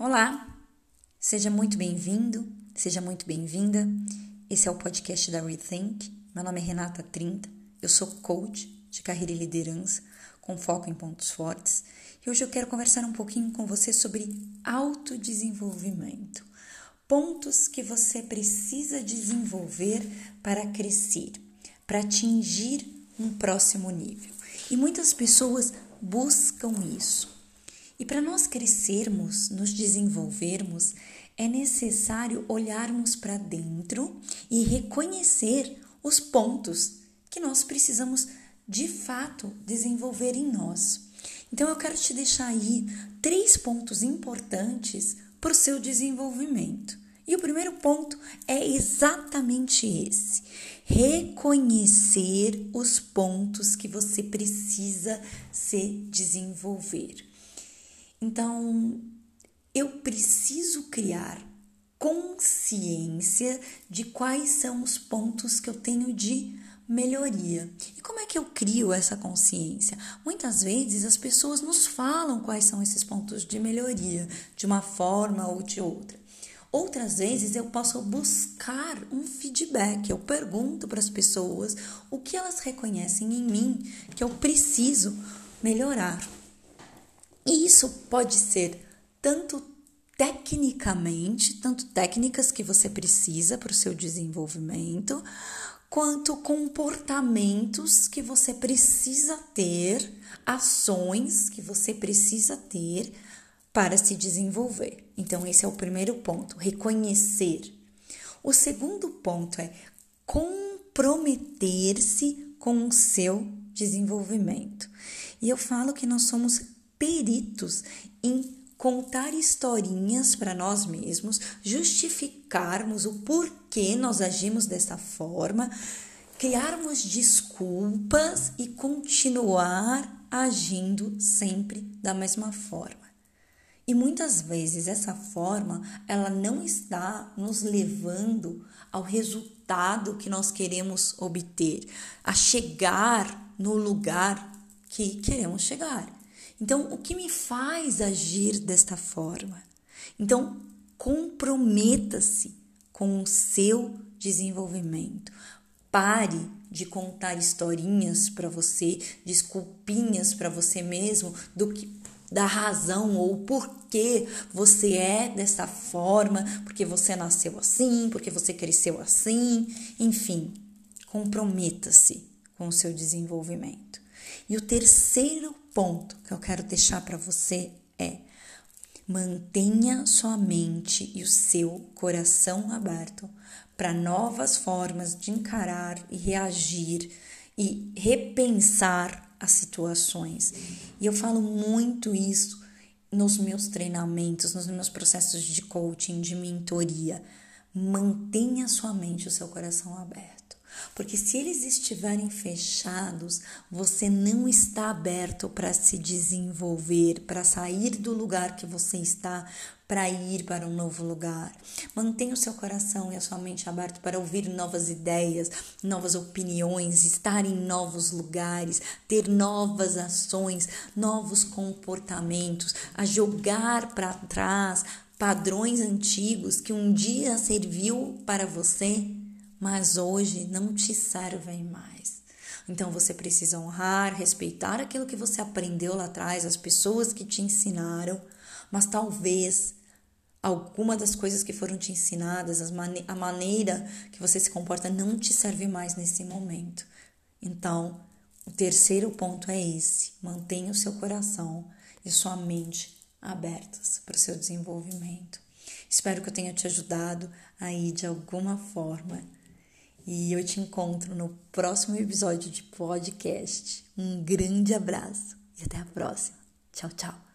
Olá, seja muito bem-vindo, seja muito bem-vinda. Esse é o podcast da Rethink. Meu nome é Renata Trinta, eu sou coach de carreira e liderança com foco em pontos fortes e hoje eu quero conversar um pouquinho com você sobre autodesenvolvimento. Pontos que você precisa desenvolver para crescer, para atingir um próximo nível. E muitas pessoas buscam isso. E para nós crescermos, nos desenvolvermos, é necessário olharmos para dentro e reconhecer os pontos que nós precisamos de fato desenvolver em nós. Então eu quero te deixar aí três pontos importantes para o seu desenvolvimento. E o primeiro ponto é exatamente esse: reconhecer os pontos que você precisa se desenvolver. Então, eu preciso criar consciência de quais são os pontos que eu tenho de melhoria. E como é que eu crio essa consciência? Muitas vezes as pessoas nos falam quais são esses pontos de melhoria, de uma forma ou de outra. Outras vezes eu posso buscar um feedback, eu pergunto para as pessoas o que elas reconhecem em mim que eu preciso melhorar. E isso pode ser tanto tecnicamente, tanto técnicas que você precisa para o seu desenvolvimento, quanto comportamentos que você precisa ter, ações que você precisa ter para se desenvolver. Então, esse é o primeiro ponto, reconhecer. O segundo ponto é comprometer-se com o seu desenvolvimento. E eu falo que nós somos peritos em contar historinhas para nós mesmos, justificarmos o porquê nós agimos dessa forma, criarmos desculpas e continuar agindo sempre da mesma forma. E muitas vezes essa forma, ela não está nos levando ao resultado que nós queremos obter, a chegar no lugar que queremos chegar. Então, o que me faz agir desta forma? Então, comprometa-se com o seu desenvolvimento. Pare de contar historinhas para você, desculpinhas para você mesmo do que da razão ou porquê você é dessa forma, porque você nasceu assim, porque você cresceu assim, enfim, comprometa-se com o seu desenvolvimento. E o terceiro ponto que eu quero deixar para você é: mantenha sua mente e o seu coração aberto para novas formas de encarar e reagir e repensar as situações. E eu falo muito isso nos meus treinamentos, nos meus processos de coaching, de mentoria. Mantenha sua mente e o seu coração aberto. Porque se eles estiverem fechados, você não está aberto para se desenvolver, para sair do lugar que você está, para ir para um novo lugar. Mantenha o seu coração e a sua mente aberto para ouvir novas ideias, novas opiniões, estar em novos lugares, ter novas ações, novos comportamentos, a jogar para trás padrões antigos que um dia serviu para você mas hoje não te servem mais. Então você precisa honrar, respeitar aquilo que você aprendeu lá atrás, as pessoas que te ensinaram, mas talvez alguma das coisas que foram te ensinadas, a maneira que você se comporta não te serve mais nesse momento. Então, o terceiro ponto é esse: mantenha o seu coração e sua mente abertas para o seu desenvolvimento. Espero que eu tenha te ajudado aí de alguma forma e eu te encontro no próximo episódio de podcast. Um grande abraço e até a próxima. Tchau, tchau.